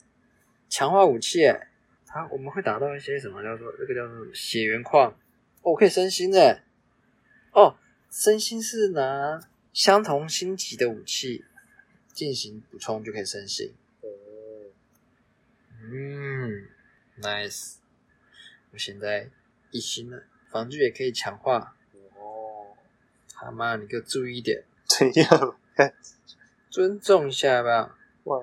强化武器、欸，他我们会打到一些什么叫做这个叫做血缘矿，哦，我可以升星的、欸，哦，升星是拿相同星级的武器进行补充就可以升星。哦，嗯，nice。我现在一星了，防具也可以强化。哦，他妈，你给我注意一点，怎样？尊重一下吧。哇，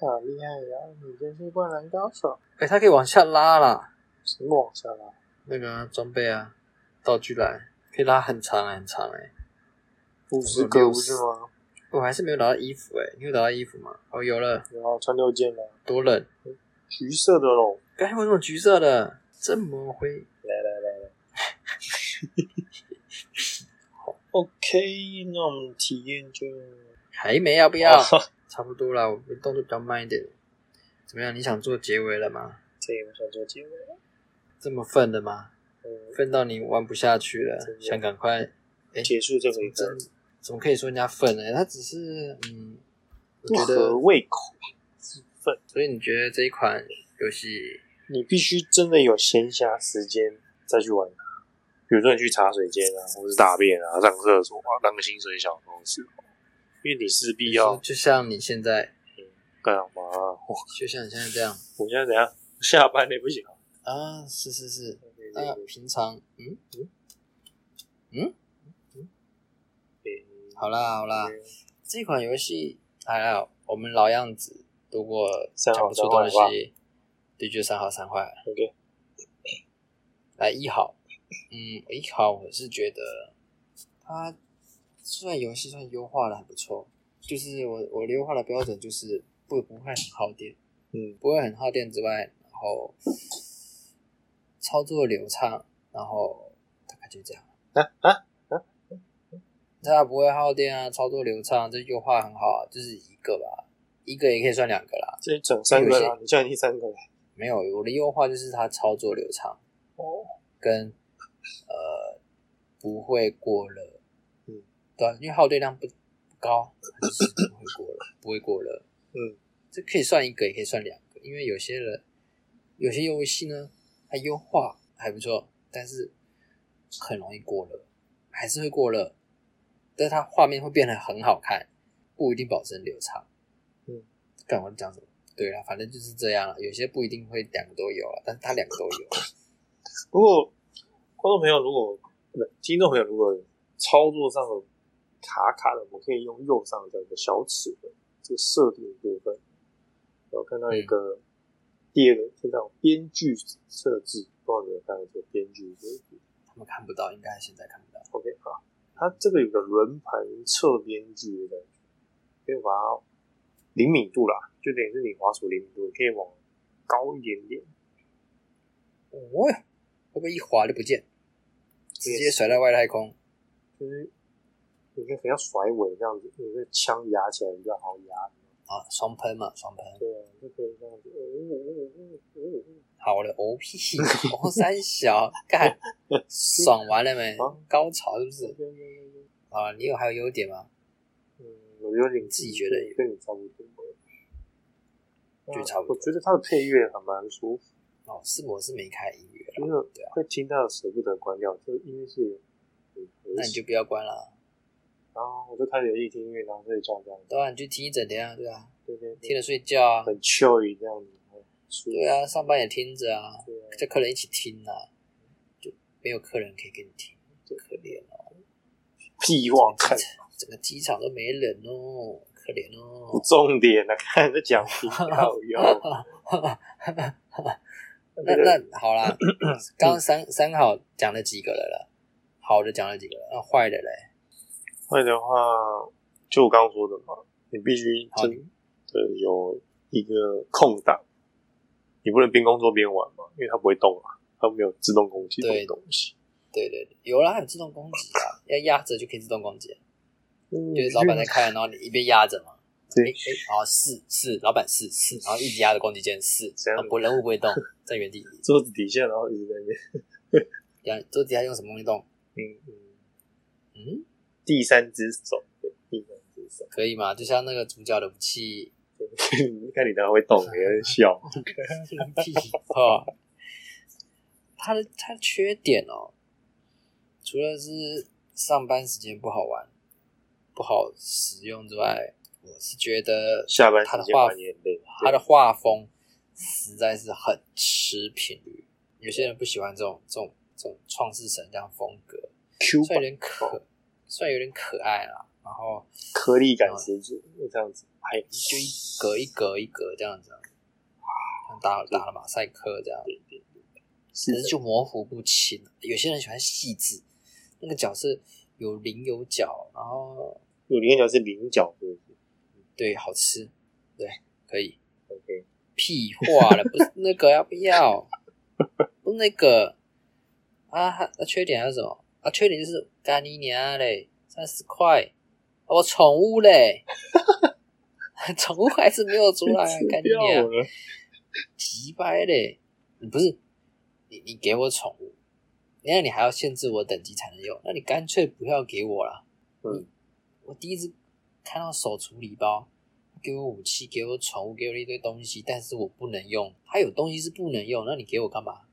好厉害呀！你真是灌篮高手，哎、他可以往下拉啦，什么往下拉？那个啊装备啊，道具栏可以拉很长很长哎、五十个不是吗？我还是没有拿到衣服哎、你有拿到衣服吗？哦，有了，然后穿六件了，多冷。橘色的喽。刚才为什么橘色的？这么灰？来来来来。OK，那我们体验就还没要不要？哦 差不多啦，我们动作比较慢一点。怎么样？你想做结尾了吗？这我想做结尾了。这么愤的吗？嗯，愤到你玩不下去了想赶快？哎，结束这回合真，怎么可以说人家愤呢？他只是嗯，我不觉得合，胃口，自愤。所以你觉得这一款游戏你必须真的有闲暇时间再去玩它。比如说你去茶水间啊，或是大便啊、上厕所啊，当个薪水小偷的时候，因为你势必要就像你现在，干嘛、就像你现在这样我现在怎样？下班也不行啊，啊，是是是，对对那对。平常嗯？嗯？嗯，嗯好啦好啦，这款游戏还好，我们老样子，如果讲不出东西，对，就三好三坏。OK，来一好，嗯，一好，我是觉得它虽然游戏算优化的还不错，就是我我优化的标准就是不不会很耗电，嗯不会很耗电之外，然后操作流畅，然后大概就这样。啊啊啊它不会耗电啊，操作流畅，这优化很好啊，这是一个吧，一个也可以算两个啦。这整三个有啦，你叫你第三个了没有，我的优化就是它操作流畅，哦，跟呃不会过热，嗯，对啊、因为耗电量不不高，它就是不会过热，不会过热。嗯这可以算一个，也可以算两个，因为有些人有些游戏呢，它优化还不错，但是很容易过热，还是会过热，但是它画面会变得很好看，不一定保证流畅。嗯，干我在讲什么？对啊，反正就是这样了。有些不一定会两个都有啊，但是它两个都有。如果观众朋友如果不是听众朋友如果操作上有卡卡的，我们可以用右上角一个小齿轮这个设定部分，然后看到一个、第二个听到编剧设置，不知道你有没有看到这个编剧设置他们看不到，应该现在看不到。？OK 啊，它这个有个轮盘侧编剧的感觉，可以把它灵敏度啦，就等于是你滑鼠灵敏度，你可以往高一点点。哦哟，会不会一滑就不见，直接甩到外太空？就是你可以很像甩尾这样子，你个枪压起来比较好压。啊，双喷嘛，双喷。对啊，就可以这样子。好了，O P，哦三小，干，爽完了没啊？高潮是不是？哦啊，你有还有优点吗？嗯，我有点自己觉得跟你差不多。就差不多我觉得它的配乐还蛮舒服，哦，是我是没开音乐就啦，是会听到舍不得关掉，这个音乐是。那你就不要关了，然后我就开始有意听音乐，然后睡觉这样子。对啊，你就听一整天啊，对啊，对对对，听着睡觉啊，很 chill 这样子。对啊，上班也听着啊，对啊，叫客人一起听啊，就没有客人可以跟你听，可怜哦，屁话看整个机场都没人哦，可怜不哦。重点啊，看在讲频道有。那那好啦，刚刚三三好讲了几个了啦，好的讲了几个了，那坏的嘞？坏的话，就我刚刚说的嘛，你必须好真的有一个空档，你不能边工作边玩嘛，因为它不会动啊，它没有自动攻击的东西。对对对，有啦，有自动攻击啊，要压着就可以自动攻击，嗯就是老板在开，然后你一边压着嘛，对诶诶，然后是是，老板是是，然后一直压着攻击键是，然后不人物不会动，在原地，桌子底下，然后一直在那边，压桌底下用什么东西动？嗯嗯，嗯，第三只手，对，第三只手，可以吗？就像那个主角的武器，对看你等下会动，你在笑。屁话。它的他的缺点哦，除了是上班时间不好玩、不好使用之外，我是觉得下班他的画玩也很累，它的画风实在是很吃频率。有些人不喜欢这种这种这种创世神这样风格。然有点可，虽然有点可爱啦，然后颗粒感十足，就这样子，还，就一格一格一格这样子，像打打了马赛克这样，是可是就模糊不清。有些人喜欢细致，那个角是有棱有角，然后有零角是菱角，是不是对好吃，对可以。？OK，屁话了，不是那个要不要？不是那个啊，它那缺点还有什么啊？缺点就是干你娘嘞，三十块，我宠物嘞，宠物还是没有出来啊，干你娘，了，急掰嘞！你不是你你给我宠物，那你还要限制我等级才能用，那你干脆不要给我了。嗯我第一次看到手处理包，给我武器，给我宠物，给我一堆东西，但是我不能用。它有东西是不能用，那你给我干嘛？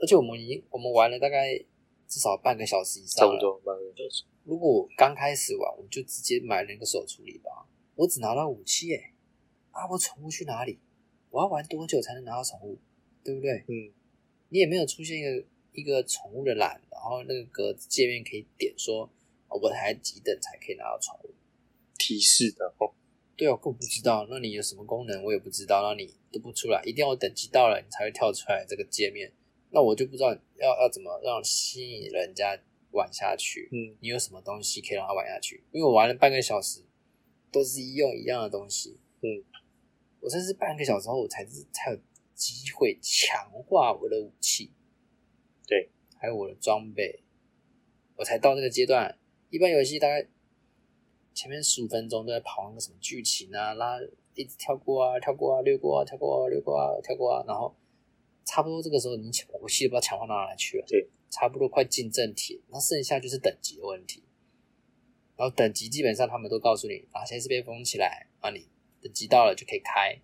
而且我们已经我们玩了大概至少半个小时以上了。差不多半个小时。如果我刚开始玩，我就直接买了一个手处理包，我只拿到武器诶、啊，我宠物去哪里？我要玩多久才能拿到宠物？对不对？嗯，你也没有出现一个一个宠物的栏，然后那个格子界面可以点说，哦我还几等才可以拿到宠物。提示的哦，对哦，我不知道，那你有什么功能我也不知道，然后你都不出来，一定要等级到了你才会跳出来这个界面，那我就不知道要要怎么让吸引人家玩下去。嗯，你有什么东西可以让他玩下去？因为我玩了半个小时，都是一用一样的东西。嗯，我甚至半个小时后，我才是才有机会强化我的武器，对，还有我的装备，我才到那个阶段。一般游戏大概前面十五分钟都在跑那个什么剧情啊，拉一直跳过啊，跳过啊，略过啊，跳过啊，略过啊，跳过啊，然后差不多这个时候你强武器都不知道强化到哪里去了。对，差不多快进正题，那剩下就是等级的问题。然后等级基本上他们都告诉你哪些是被封起来，啊，你等级到了就可以开，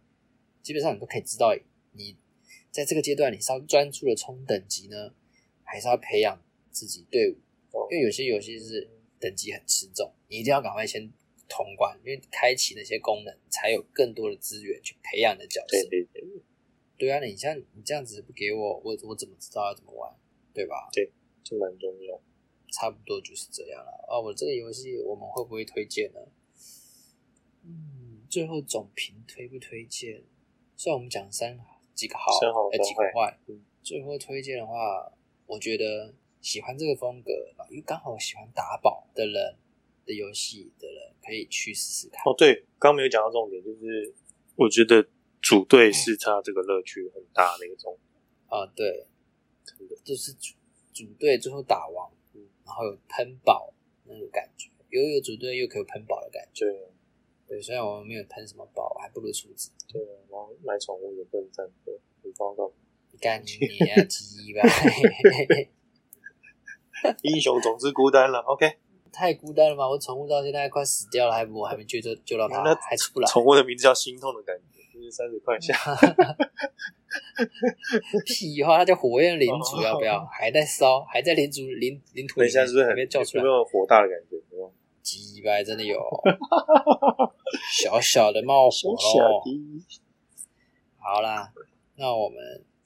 基本上你都可以知道你在这个阶段你是要专注的冲等级呢，还是要培养自己队伍？哦因为有些游戏是等级很吃重，你一定要赶快先通关，因为开启那些功能才有更多的资源去培养你的角色。对对对，对啊，你像你这样子不给我，我我怎么知道要怎么玩？对吧？对，就蛮重要。差不多就是这样了。啊，我这个游戏我们会不会推荐呢？嗯，最后总评推不推荐？虽然我们讲三几个好，呃三好三坏几个坏，嗯最后推荐的话，我觉得喜欢这个风格啊，因为刚好喜欢打宝的人的游戏的人可以去试试看。哦，对，刚刚没有讲到重点，就是我觉得组队是他这个乐趣很大的一个重点。啊，对，真的就是组组队最后打王，嗯然后有喷宝那个感觉，又有组队又可以喷宝的感觉。对对，虽然我们没有喷什么宝，还不如厨子。对，然后买宠物也不能占队，很糟糕。你干你啊鸡吧！英雄总是孤单了。OK，太孤单了吧！我宠物到现在快死掉了，还不我还没救救救到它那，还出不来。宠物的名字叫心痛的感觉，就是三十块钱。屁话，它叫火焰领主，要不要？还在烧，还在领主领领土里面，等一下是不是还叫出来有没？有火大的感觉？鸡掰，真的有，小小的冒火好啦，那我们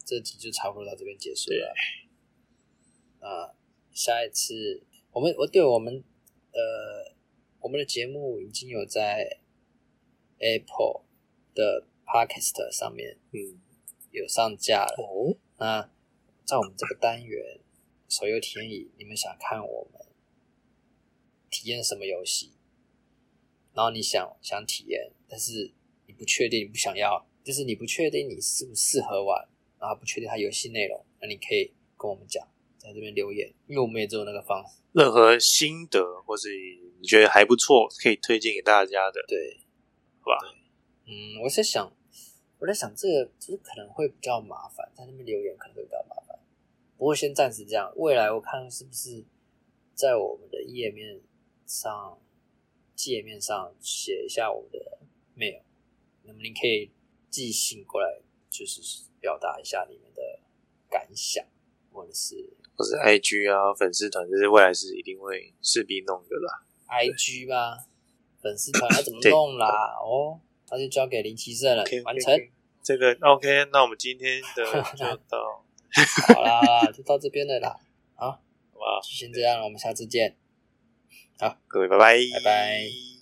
这集就差不多到这边结束了。那下一次我们我对我们呃我们的节目已经有在 Apple 的 Podcast 上面嗯，有上架了。哦，那在我们这个单元手游体验椅，你们想看我们体验什么游戏？然后你想想体验，但是你不确定，你不想要，就是你不确定你适不适合玩，然后不确定它游戏内容，那你可以跟我们讲，在这边留言，因为我们也只有那个方式。任何心得或是你觉得还不错，可以推荐给大家的，对，好吧？嗯，我在想，我在想这个就是可能会比较麻烦，在那边留言可能会比较麻烦。不过先暂时这样，未来我看是不是在我们的页面上、界面上写一下我们的 mail，那么您可以寄信过来，就是表达一下你们的感想，或者是或是 IG 啊粉丝团，这是未来是一定会势必弄的啦。IG 吧，粉丝团要怎么弄啦？哦，那就交给林奇胜了完成。这个 OK，那我们今天的 就到，好啦，就到这边了啦。好，好吧？就先这样了，我们下次见。好各位拜拜，拜拜。